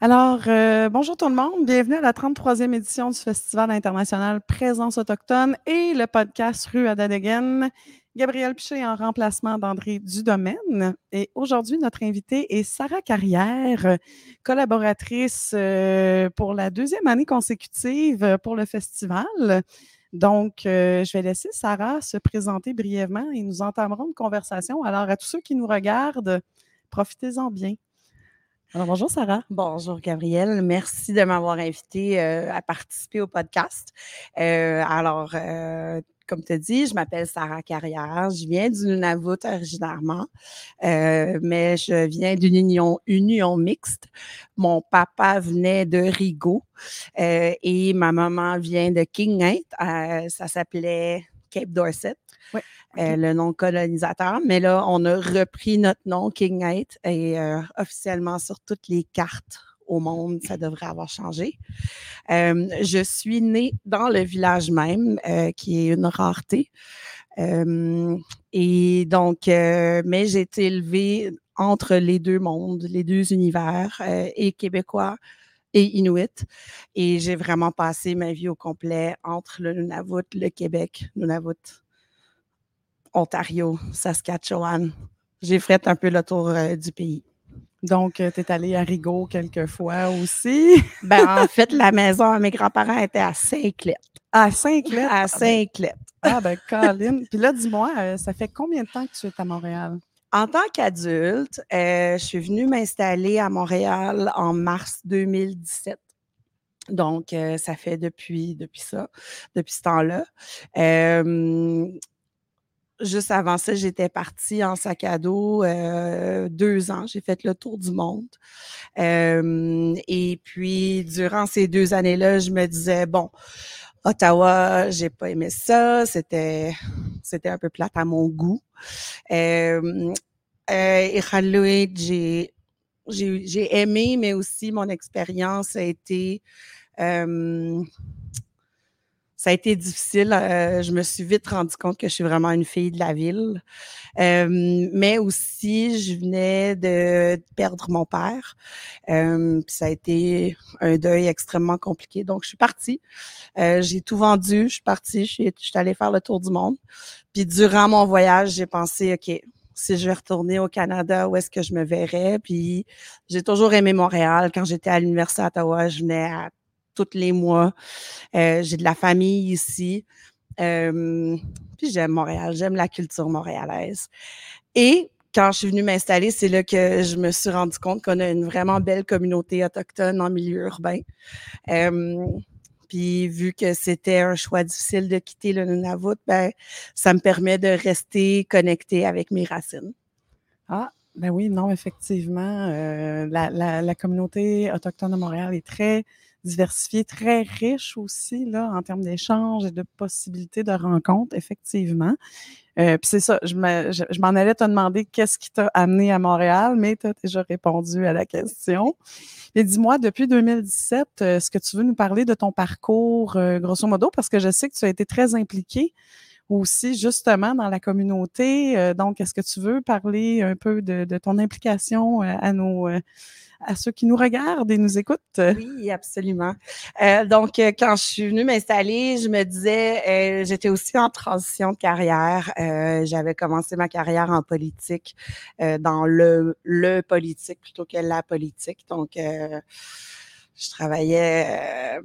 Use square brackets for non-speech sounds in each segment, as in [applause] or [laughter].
Alors, euh, bonjour tout le monde. Bienvenue à la 33e édition du Festival international Présence autochtone et le podcast Rue à Dadegen. Gabriel Pichet en remplacement d'André Dudomaine. Et aujourd'hui, notre invitée est Sarah Carrière, collaboratrice euh, pour la deuxième année consécutive pour le festival. Donc, euh, je vais laisser Sarah se présenter brièvement et nous entamerons une conversation. Alors, à tous ceux qui nous regardent, profitez-en bien. Alors, bonjour Sarah. Bonjour Gabrielle. Merci de m'avoir invité euh, à participer au podcast. Euh, alors, euh, comme tu dit, je m'appelle Sarah Carrière. Je viens du Nunavut originairement, mais je viens d'une union, union mixte. Mon papa venait de Rigaud et ma maman vient de King ça s'appelait Cape Dorset. Euh, le nom colonisateur. Mais là, on a repris notre nom, King Knight, et euh, officiellement sur toutes les cartes au monde, ça devrait avoir changé. Euh, je suis née dans le village même, qui est une rareté. et donc, mais j'ai été élevée entre les deux mondes, les deux univers, et québécois et inuit. Et j'ai vraiment passé ma vie au complet entre le Nunavut, le Québec, Nunavut, Ontario, Saskatchewan. J'ai fait un peu le tour euh, du pays. Donc, euh, tu es allé à Rigaud quelques fois aussi? [laughs] ben, en fait, la maison à mes grands-parents était à Saint-Clet. À Saint-Clet? À ah, ben Saint-Clet. Ah, ben, Colin. [laughs] Puis là, dis-moi, euh, ça fait combien de temps que tu es à Montréal? En tant qu'adulte, je suis venue m'installer à Montréal en mars 2017. Donc, ça fait depuis, depuis ça, depuis ce temps-là juste avant ça, j'étais partie en sac à dos euh, deux ans. J'ai fait le tour du monde. et puis, durant ces deux années-là, je me disais, bon, Ottawa, j'ai pas aimé ça. C'était, c'était un peu plate à mon goût. Euh, j'ai, j'ai, aimé, mais aussi mon expérience a été ça a été difficile. Euh, je me suis vite rendu compte que je suis vraiment une fille de la ville. Euh, mais aussi, je venais de perdre mon père. Euh, ça a été un deuil extrêmement compliqué. Donc, je suis partie. j'ai tout vendu. Je suis partie. Je suis, je suis allée faire le tour du monde. Puis, durant mon voyage, j'ai pensé, OK, si je vais retourner au Canada, où est-ce que je me verrais? Puis, j'ai toujours aimé Montréal. Quand j'étais à l'Université d'Ottawa, je venais à tous les mois. Euh, j'ai de la famille ici. Euh, puis j'aime Montréal, j'aime la culture montréalaise. Et quand je suis venue m'installer, c'est là que je me suis rendu compte qu'on a une vraiment belle communauté autochtone en milieu urbain. Euh, puis vu que c'était un choix difficile de quitter le Nunavut, ben ça me permet de rester connecté avec mes racines. Ah, ben oui, non, effectivement, la, communauté autochtone de Montréal est très diversifié, très riche aussi là, en termes d'échanges et de possibilités de rencontres, effectivement. Euh, puis c'est ça, je, m'en allais te demander qu'est-ce qui t'a amené à Montréal, mais tu as déjà répondu à la question. Et dis-moi, depuis 2017, euh, est-ce que tu veux nous parler de ton parcours, euh, grosso modo, parce que je sais que tu as été très impliqué aussi justement dans la communauté. donc, est-ce que tu veux parler un peu de, de ton implication à nos à ceux qui nous regardent et nous écoutent? Oui, absolument. Euh, donc, euh, quand je suis venue m'installer, je me disais, euh, j'étais aussi en transition de carrière. J'avais commencé ma carrière en politique, dans le, le politique plutôt que la politique. Donc, je travaillais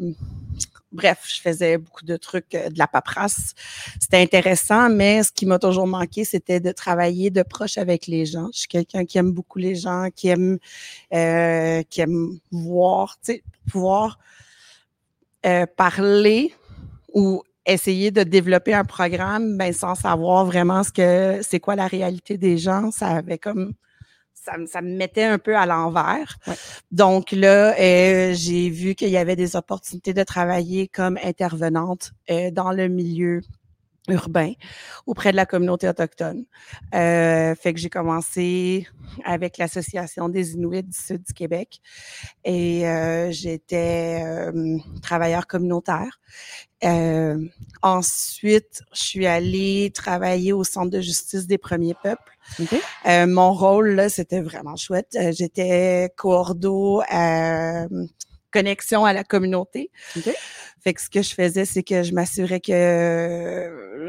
bref, je faisais beaucoup de trucs, euh, de la paperasse. C'était intéressant, mais ce qui m'a toujours manqué, c'était de travailler de proche avec les gens. Je suis quelqu'un qui aime beaucoup les gens, qui aime, euh, qui aime voir, tu sais, pouvoir euh, parler ou essayer de développer un programme, ben sans savoir vraiment ce que c'est quoi la réalité des gens. Ça avait comme ça, me mettait un peu à l'envers. Donc là, euh, j'ai vu qu'il y avait des opportunités de travailler comme intervenante euh, dans le milieu urbain auprès de la communauté autochtone. Euh, fait que j'ai commencé avec l'Association des Inuits du Sud du Québec et euh, j'étais euh, travailleur communautaire. Euh, ensuite, je suis allée travailler au Centre de justice des premiers peuples. Euh, mon rôle, là, c'était vraiment chouette. Euh, J'étais coordo à connexion à la communauté. OK. Fait que ce que je faisais, c'est que je m'assurais que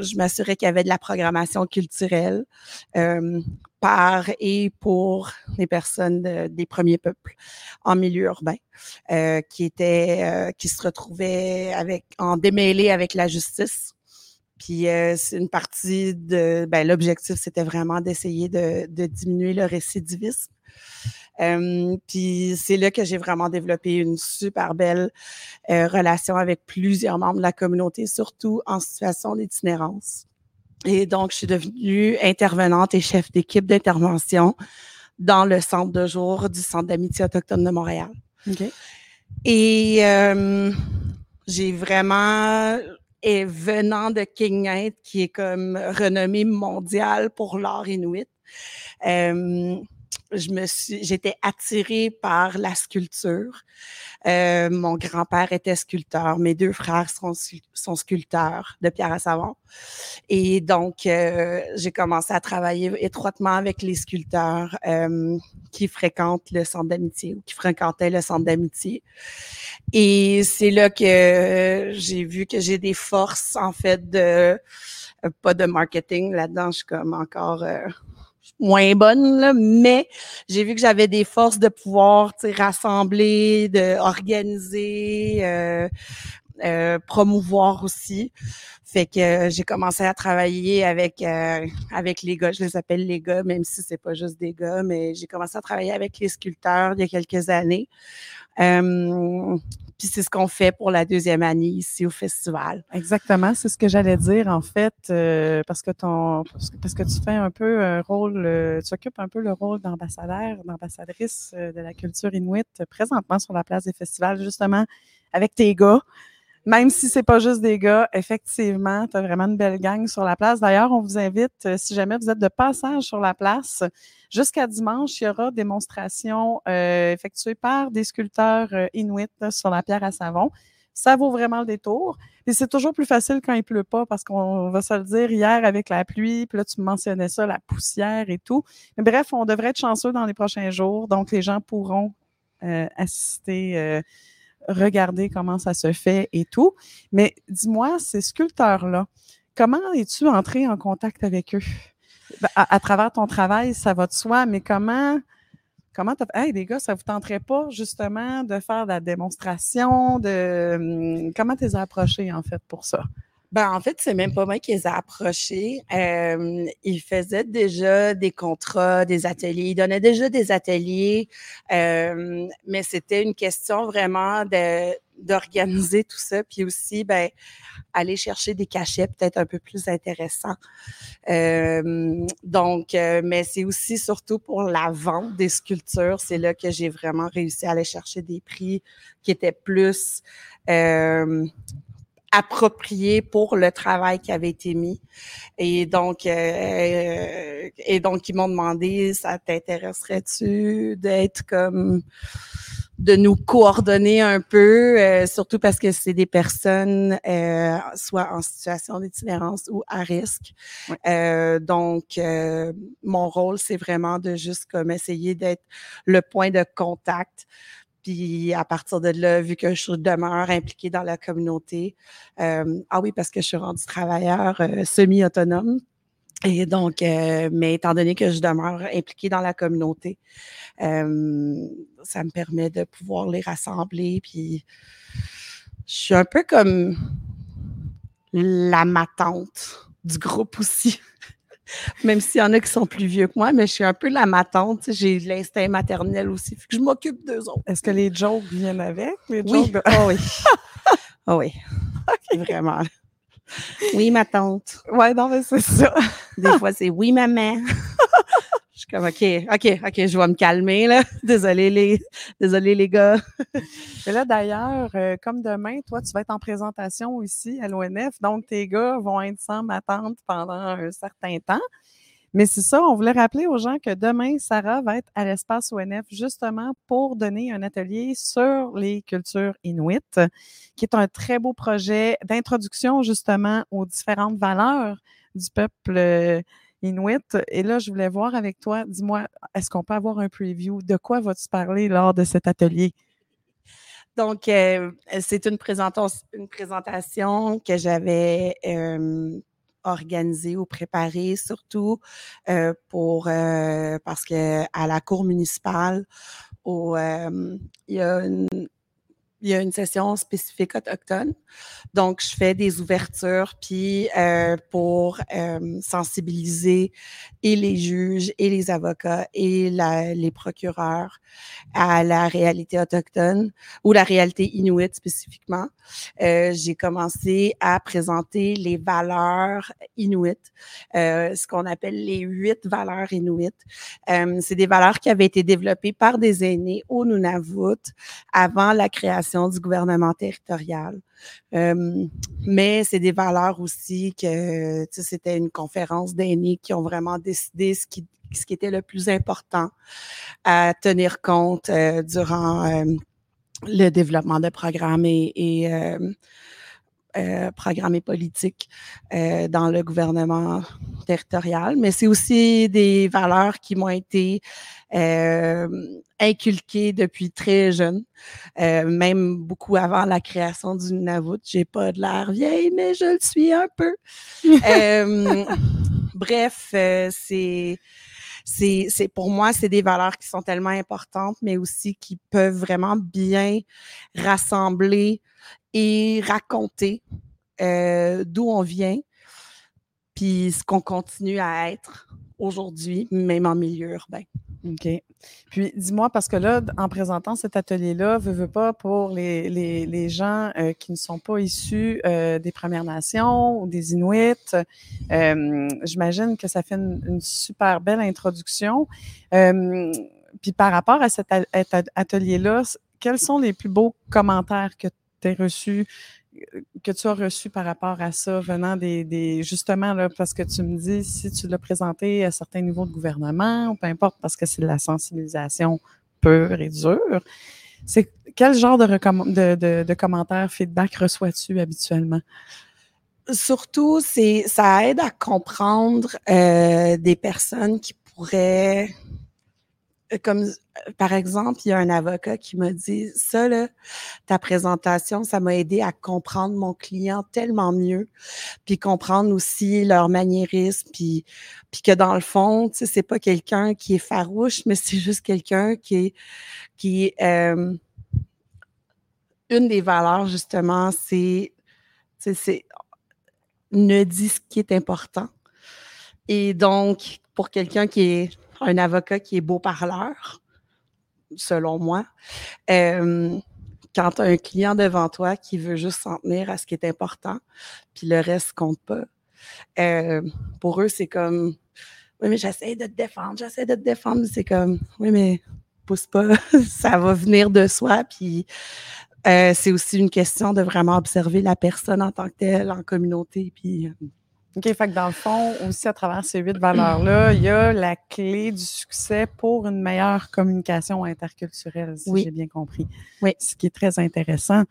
je m'assurais qu'il y avait de la programmation culturelle euh, par et pour les personnes de- des premiers peuples en milieu urbain, euh, qui étaient euh, qui se retrouvaient avec en démêlé avec la justice. Puis euh, c'est une partie de ben, l'objectif, c'était vraiment d'essayer de, de diminuer le récidivisme. Euh, puis c'est là que j'ai vraiment développé une super belle euh, relation avec plusieurs membres de la communauté, surtout en situation d'itinérance. Et donc, je suis devenue intervenante et chef d'équipe d'intervention dans le centre de jour du Centre d'amitié autochtone de Montréal. OK. Et euh, j'ai vraiment, et venant de Kingait, qui est comme renommée mondiale pour l'art inuit, euh, je me suis, j'étais attirée par la sculpture. Euh, mon grand-père était sculpteur, mes deux frères sont, sont sculpteurs de pierre à savon. Et donc, euh, j'ai commencé à travailler étroitement avec les sculpteurs euh, qui fréquentent le centre d'amitié ou qui fréquentaient le centre d'amitié. Et c'est là que j'ai vu que j'ai des forces, en fait, de euh, pas de marketing là-dedans, je suis comme encore euh, moins bonne, là, mais j'ai vu que j'avais des forces de pouvoir rassembler, de organiser, euh, euh, promouvoir aussi. Fait que euh, j'ai commencé à travailler avec euh, avec les gars, je les appelle les gars, même si c'est pas juste des gars, mais j'ai commencé à travailler avec les sculpteurs il y a quelques années. Euh, puis c'est ce qu'on fait pour la deuxième année ici au festival. Exactement, c'est ce que j'allais dire en fait, euh, parce que ton, parce que, tu fais un peu un rôle, euh, tu occupes un peu le rôle d'ambassadeur, d'ambassadrice euh, de la culture inuite euh, présentement sur la place des festivals, justement avec tes gars. Même si c'est pas juste des gars, effectivement, tu as vraiment une belle gang sur la place. D'ailleurs, on vous invite, euh, si jamais vous êtes de passage sur la place, jusqu'à dimanche, il y aura démonstration euh, effectuée par des sculpteurs euh, inuits sur la pierre à savon. Ça vaut vraiment le détour. Et c'est toujours plus facile quand il pleut pas parce qu'on va se le dire hier avec la pluie, puis là tu me mentionnais ça, la poussière et tout. Mais bref, on devrait être chanceux dans les prochains jours, donc les gens pourront euh, assister, regarder comment ça se fait et tout. Mais dis-moi, ces sculpteurs-là, comment es-tu entré en contact avec eux? Ben, À, travers ton travail, ça va de soi, mais comment Comment t'as? Hey, les gars, ça vous tenterait pas justement de faire de la démonstration de hum, comment t'es approché en fait pour ça? Ben, en fait, c'est même pas moi qui les a approchés. Euh, ils faisaient déjà des contrats, des ateliers. Ils donnaient déjà des ateliers, euh, mais c'était une question vraiment de d'organiser tout ça, puis aussi, ben, aller chercher des cachets peut-être un peu plus intéressants. Euh, donc, euh, mais c'est aussi surtout pour la vente des sculptures, c'est là que j'ai vraiment réussi à aller chercher des prix qui étaient plus euh, approprié pour le travail qui avait été mis. Et donc, euh, et donc ils m'ont demandé, ça t'intéresserait-tu d'être comme de nous coordonner un peu, euh, surtout parce que c'est des personnes euh, soit en situation d'itinérance ou à risque. Euh, donc, euh, mon rôle, c'est vraiment de juste comme essayer d'être le point de contact puis à partir de là, vu que je demeure impliquée dans la communauté, euh, ah oui, parce que je suis rendue travailleur euh, semi-autonome. Et donc, euh, mais étant donné que je demeure impliquée dans la communauté, ça me permet de pouvoir les rassembler. Puis, je suis un peu comme la matante du groupe aussi. Même s'il y en a qui sont plus vieux que moi, mais je suis un peu la matante. J'ai l'instinct maternel aussi. Fait que je m'occupe d'eux autres. Est-ce que les jokes viennent avec? Les Oui. jokes de- Oh oui. Oh oui. [laughs] Vraiment. Oui, ma tante. Ouais, non, mais c'est ça. Des fois, c'est oui, maman. Comme OK, OK, OK, je vais me calmer là. [laughs] Désolé les, désolé les gars. Et là d'ailleurs, euh, comme demain, toi tu vas être en présentation ici à l'ONF, donc tes gars vont être sans m'attendre pendant un certain temps. Mais c'est ça, on voulait rappeler aux gens que demain, Sarah va être à l'espace ONF justement pour donner un atelier sur les cultures inuites, qui est un très beau projet d'introduction justement aux différentes valeurs du peuple euh, inuit. Et là, je voulais voir avec toi, dis-moi, est-ce qu'on peut avoir un preview? De quoi vas-tu parler lors de cet atelier? Donc, euh, c'est une, une, présentation que j'avais euh, organisée ou préparée surtout euh, pour parce que à la cour municipale, au, il y a une il y a une session spécifique autochtone. Donc, je fais des ouvertures, puis euh, pour euh, sensibiliser et les juges et les avocats et la, les procureurs à la réalité autochtone ou la réalité inuite spécifiquement. Euh, J'ai commencé à présenter les valeurs inuites, euh, ce qu'on appelle les huit valeurs inuites. Euh, C'est des valeurs qui avaient été développées par des aînés au Nunavut avant la création du gouvernement territorial. Euh, mais c'est des valeurs aussi que c'était une conférence d'aînés qui ont vraiment décidé ce qui, ce qui était le plus important à tenir compte euh, durant euh, le développement de programmes et euh, programmes et politiques euh, dans le gouvernement territorial, mais c'est aussi des valeurs qui m'ont été euh, inculquées depuis très jeune, euh, même beaucoup avant la création du Nunavut. J'ai pas de l'air vieille, mais je le suis un peu. [laughs] Euh, bref, c'est c'est, c'est pour moi, c'est des valeurs qui sont tellement importantes, mais aussi qui peuvent vraiment bien rassembler et raconter euh, d'où on vient, puis ce qu'on continue à être aujourd'hui, même en milieu urbain. OK. Puis dis-moi, parce que là, en présentant cet atelier-là, veux, veux pas pour les, les, les gens euh, qui ne sont pas issus euh, des Premières Nations ou des Inuits, j'imagine que ça fait une, une, super belle introduction. Puis par rapport à cet atelier-là, quels sont les plus beaux commentaires que reçu, que tu as reçu par rapport à ça, venant des, des justement, là, parce que tu me dis, si tu l'as présenté à certains niveaux de gouvernement, ou peu importe, parce que c'est de la sensibilisation pure et dure, c'est quel genre de, de, de, commentaires, feedback reçois-tu habituellement? Surtout, c'est ça aide à comprendre des personnes qui pourraient comme euh, par exemple, il y a un avocat qui m'a dit ça là, ta présentation, ça m'a aidé à comprendre mon client tellement mieux, puis comprendre aussi leur maniérisme, puis puis que dans le fond, tu sais, c'est pas quelqu'un qui est farouche, mais c'est juste quelqu'un qui est qui euh, une des valeurs justement, c'est c'est ne dit ce qui est important. Et donc, pour quelqu'un qui est un avocat qui est beau parleur, selon moi. Euh, quand tu as un client devant toi qui veut juste s'en tenir à ce qui est important, puis le reste compte pas, euh, pour eux, c'est comme Oui, mais j'essaie de te défendre, j'essaie de te défendre. C'est comme Oui, mais pousse pas, [laughs] ça va venir de soi. Puis euh, c'est aussi une question de vraiment observer la personne en tant que telle, en communauté. Puis OK, fait que dans le fond, aussi à travers ces huit valeurs-là, il y a la clé du succès pour une meilleure communication interculturelle, si j'ai bien compris. Oui. Ce qui est très intéressant.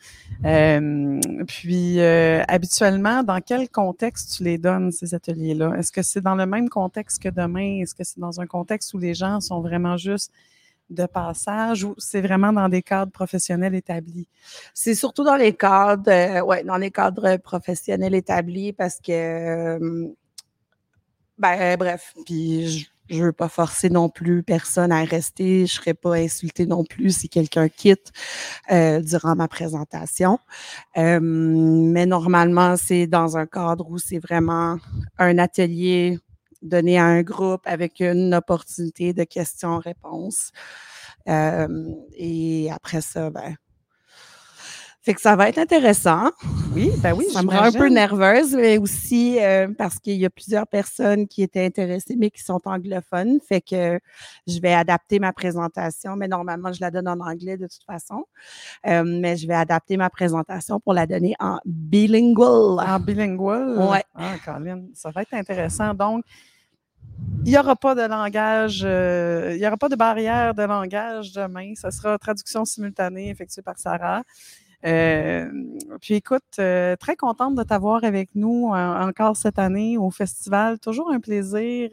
Euh, puis, euh, habituellement, dans quel contexte tu les donnes, ces ateliers-là? Est-ce que c'est dans le même contexte que demain? Est-ce que c'est dans un contexte où les gens sont vraiment juste de passage ou c'est vraiment dans des cadres professionnels établis? C'est surtout dans les cadres, euh, dans les cadres professionnels établis parce que, euh, ben, bref, puis je, je veux pas forcer non plus personne à rester. Je serais pas insultée non plus si quelqu'un quitte euh, durant ma présentation. Euh, mais normalement, c'est dans un cadre où c'est vraiment un atelier donné à un groupe avec une opportunité de questions-réponses. Euh, et après ça, ben, Fait que ça va être intéressant. Oui, ben oui, Ça me rend un peu nerveuse, mais aussi euh, parce qu'il y a plusieurs personnes qui étaient intéressées, mais qui sont anglophones. Fait que je vais adapter ma présentation, mais normalement, je la donne en anglais de toute façon. Euh, mais je vais adapter ma présentation pour la donner en bilingual. En bilingual? Oui. Ah, Colin, ça va être intéressant. Donc, il n'y aura pas de langage, euh, il n'y aura pas de barrière de langage demain. Ce sera traduction simultanée effectuée par Sarah. Euh, puis écoute, euh, très contente de t'avoir avec nous encore cette année au festival. Toujours un plaisir.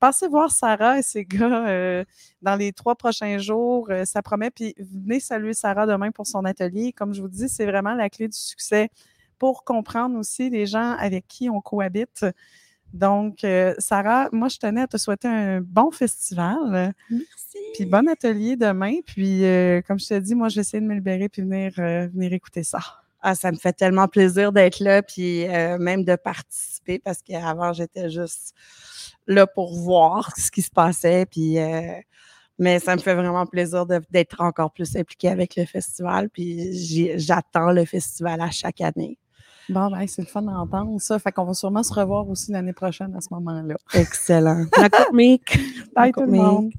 passez voir Sarah et ses gars dans les trois prochains jours. ça promet. Puis venez saluer Sarah demain pour son atelier. Comme je vous dis, c'est vraiment la clé du succès pour comprendre aussi les gens avec qui on cohabite. Donc, euh, Sarah, moi, je tenais à te souhaiter un bon festival. Merci. Puis bon atelier demain. Puis, euh, comme je te dis, moi, je vais essayer de me libérer puis venir, euh, venir écouter ça. Ah, ça me fait tellement plaisir d'être là, puis même de participer parce qu'avant, j'étais juste là pour voir ce qui se passait. Puis, mais ça me fait vraiment plaisir d'être encore plus impliquée avec le festival. Puis, j'attends le festival à chaque année. Bon, ben, c'est le fun d'entendre ça. Fait qu'on va sûrement se revoir aussi l'année prochaine à ce moment-là. Excellent. Mick. Bye tout le monde.